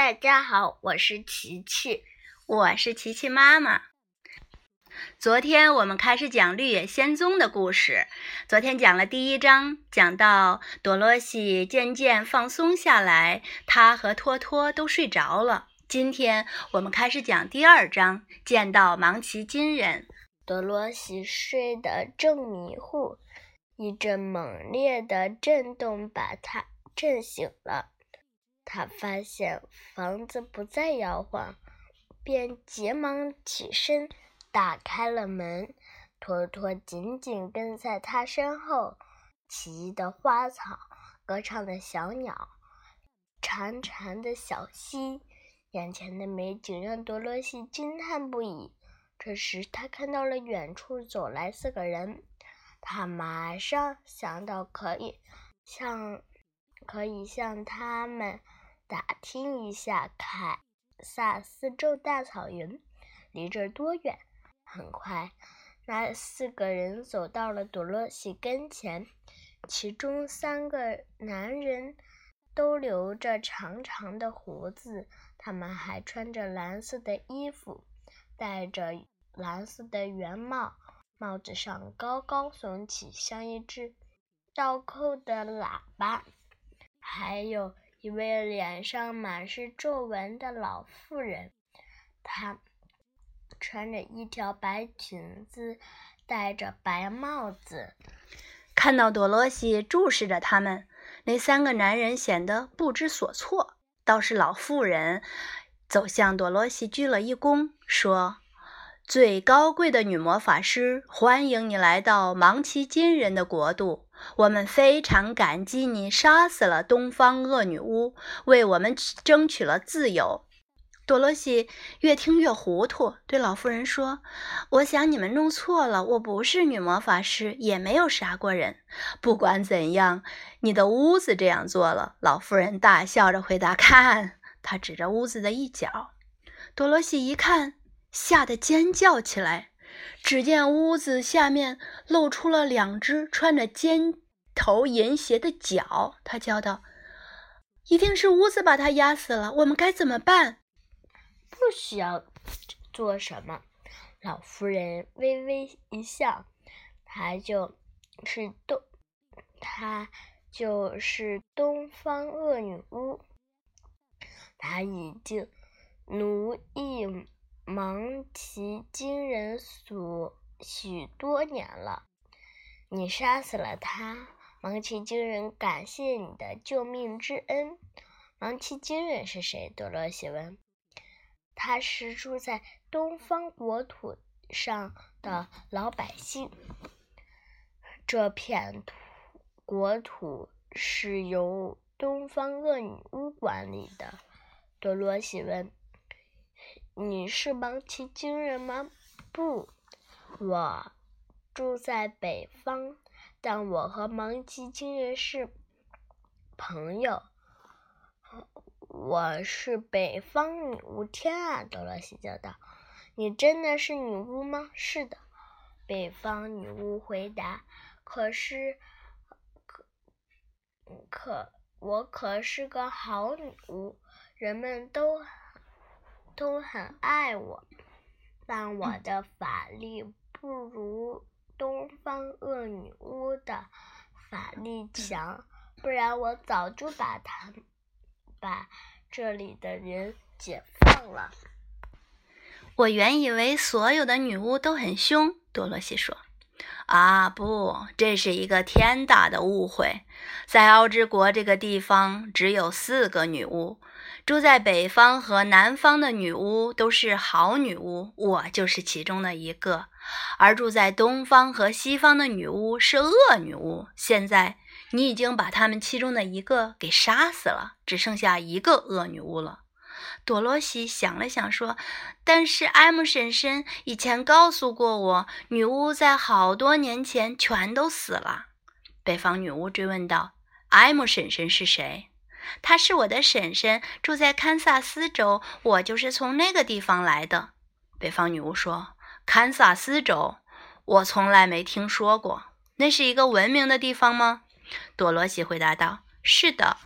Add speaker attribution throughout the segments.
Speaker 1: 大家好，我是琪琪，
Speaker 2: 我是琪琪妈妈。昨天我们开始讲《绿野仙踪》的故事。昨天讲了第一章，讲到多罗西渐渐放松下来，她和托托都睡着了。今天我们开始讲第二章，见到芒奇金人。
Speaker 1: 多罗西睡得正迷糊，一阵猛烈的震动把他震醒了。他发现房子不再摇晃，便急忙起身，打开了门。托托紧紧跟在他身后。奇异的花草，歌唱的小鸟，潺潺的小溪，眼前的美景让多罗西惊叹不已。这时，他看到了远处走来四个人，他马上想到可以向可以向他们。打听一下凯撒斯州大草原离这儿多远？很快，那四个人走到了多洛西跟前。其中三个男人都留着长长的胡子，他们还穿着蓝色的衣服，戴着蓝色的圆帽，帽子上高高耸起，像一只倒扣的喇叭。还有。一位脸上满是皱纹的老妇人，她穿着一条白裙子，戴着白帽子。
Speaker 2: 看到多罗西注视着他们，那三个男人显得不知所措。倒是老妇人走向多罗西，鞠了一躬，说：“最高贵的女魔法师，欢迎你来到芒奇金人的国度。”我们非常感激你杀死了东方恶女巫，为我们争取了自由。多罗西越听越糊涂，对老妇人说：“我想你们弄错了，我不是女魔法师，也没有杀过人。不管怎样，你的屋子这样做了。”老妇人大笑着回答：“看。”她指着屋子的一角。多罗西一看，吓得尖叫起来。只见屋子下面露出了两只穿着尖头银鞋的脚，他叫道：“一定是屋子把他压死了，我们该怎么办？”
Speaker 1: 不需要做什么，老妇人微微一笑：“她就是东，她就是东方恶女巫，她已经奴役。”芒奇金人所许多年了，你杀死了他。芒奇金人感谢你的救命之恩。芒奇金人是谁？多罗西问。他是住在东方国土上的老百姓。这片土国土是由东方恶女巫管理的。多罗西问。你是芒奇金人吗？不，我住在北方，但我和芒奇金人是朋友。我是北方女巫。天啊！多罗西叫道：“你真的是女巫吗？”“是的。”北方女巫回答。“可是，可可，我可是个好女巫，人们都。”都很爱我，但我的法力不如东方恶女巫的法力强，不然我早就把他把这里的人解放了。
Speaker 2: 我原以为所有的女巫都很凶，多罗西说：“啊，不，这是一个天大的误会。在奥之国这个地方，只有四个女巫。”住在北方和南方的女巫都是好女巫，我就是其中的一个；而住在东方和西方的女巫是恶女巫。现在你已经把他们其中的一个给杀死了，只剩下一个恶女巫了。多罗西想了想说：“但是艾姆婶婶以前告诉过我，女巫在好多年前全都死了。”北方女巫追问道：“艾姆婶婶是谁？”她是我的婶婶，住在堪萨斯州，我就是从那个地方来的。北方女巫说：“堪萨斯州，我从来没听说过。那是一个文明的地方吗？”多罗西回答道：“是的。”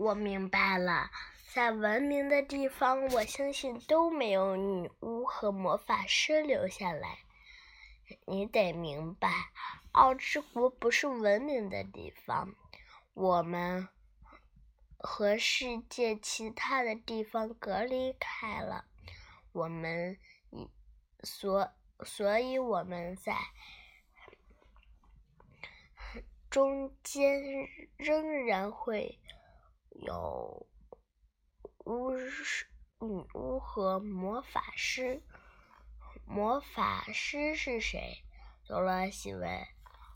Speaker 1: 我明白了，在文明的地方，我相信都没有女巫和魔法师留下来。你得明白，奥之国不是文明的地方，我们和世界其他的地方隔离开了。我们所，所以我们在中间仍然会有巫师、女巫和魔法师。魔法师是谁？多罗西问。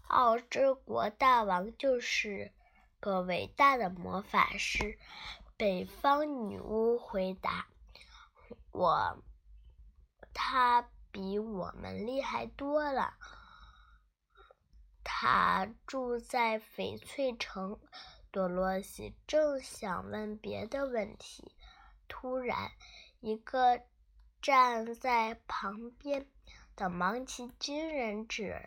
Speaker 1: 奥之国大王就是个伟大的魔法师。北方女巫回答。我，他比我们厉害多了。他住在翡翠城。多罗西正想问别的问题，突然，一个站在旁边的芒奇军人指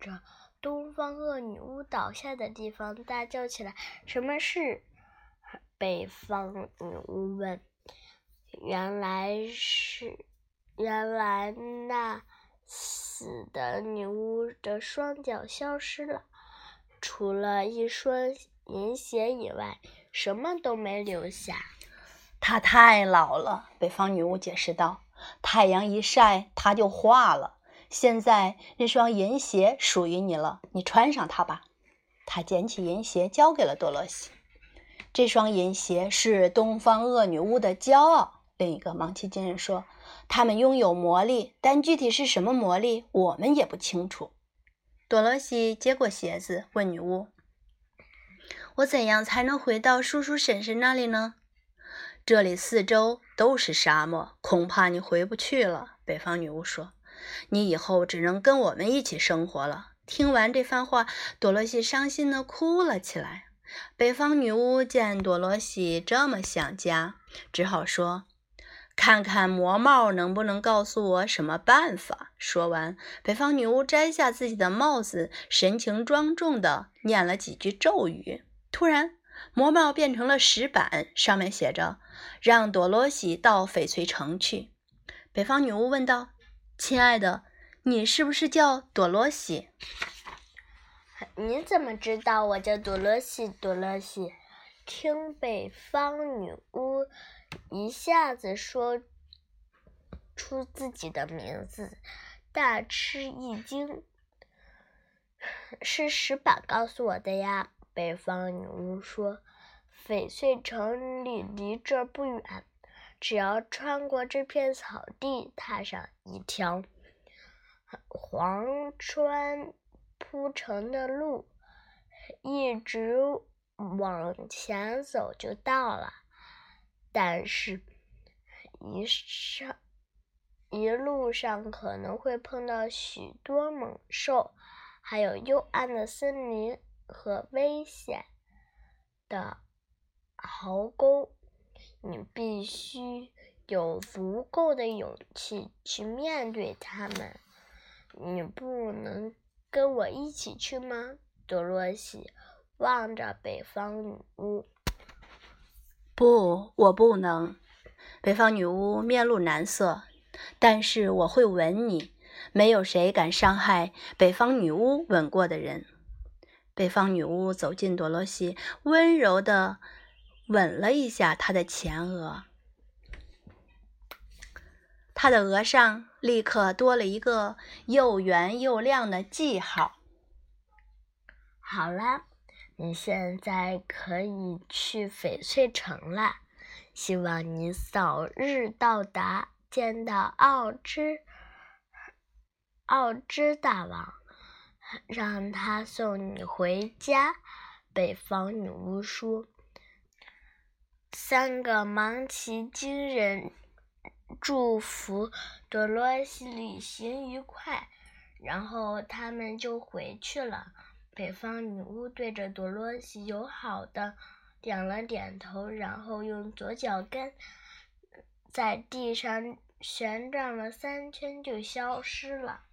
Speaker 1: 着东方恶女巫倒下的地方，大叫起来：“什么事？”北方女巫问。原来是，原来那死的女巫的双脚消失了，除了一双银鞋以外，什么都没留下。
Speaker 2: 她太老了，北方女巫解释道：“太阳一晒，它就化了。现在那双银鞋属于你了，你穿上它吧。”她捡起银鞋，交给了多罗西。这双银鞋是东方恶女巫的骄傲。另一个芒奇金人说：“他们拥有魔力，但具体是什么魔力，我们也不清楚。”多罗西接过鞋子，问女巫：“我怎样才能回到叔叔婶婶那里呢？”这里四周都是沙漠，恐怕你回不去了。”北方女巫说：“你以后只能跟我们一起生活了。”听完这番话，多罗西伤心地哭了起来。北方女巫见多罗西这么想家，只好说。看看魔帽能不能告诉我什么办法？说完，北方女巫摘下自己的帽子，神情庄重地念了几句咒语。突然，魔帽变成了石板，上面写着：“让朵罗西到翡翠城去。”北方女巫问道：“亲爱的，你是不是叫朵罗西？”
Speaker 1: 你怎么知道我叫朵罗西？朵罗西，听北方女巫。一下子说出自己的名字，大吃一惊。是石板告诉我的呀。北方女巫说：“翡翠城里离这儿不远，只要穿过这片草地，踏上一条黄砖铺成的路，一直往前走就到了。”但是，一上一路上可能会碰到许多猛兽，还有幽暗的森林和危险的壕沟。你必须有足够的勇气去面对他们。你不能跟我一起去吗？多罗西望着北方女巫。
Speaker 2: 不，我不能。北方女巫面露难色，但是我会吻你。没有谁敢伤害北方女巫吻过的人。北方女巫走近多罗西，温柔地吻了一下她的前额。她的额上立刻多了一个又圆又亮的记号。
Speaker 1: 好了。你现在可以去翡翠城了，希望你早日到达，见到奥之奥之大王，让他送你回家。北方女巫说：“三个芒奇金人祝福多罗西旅行愉快，然后他们就回去了。”北方女巫对着多罗西友好的点了点头，然后用左脚跟在地上旋转了三圈，就消失了。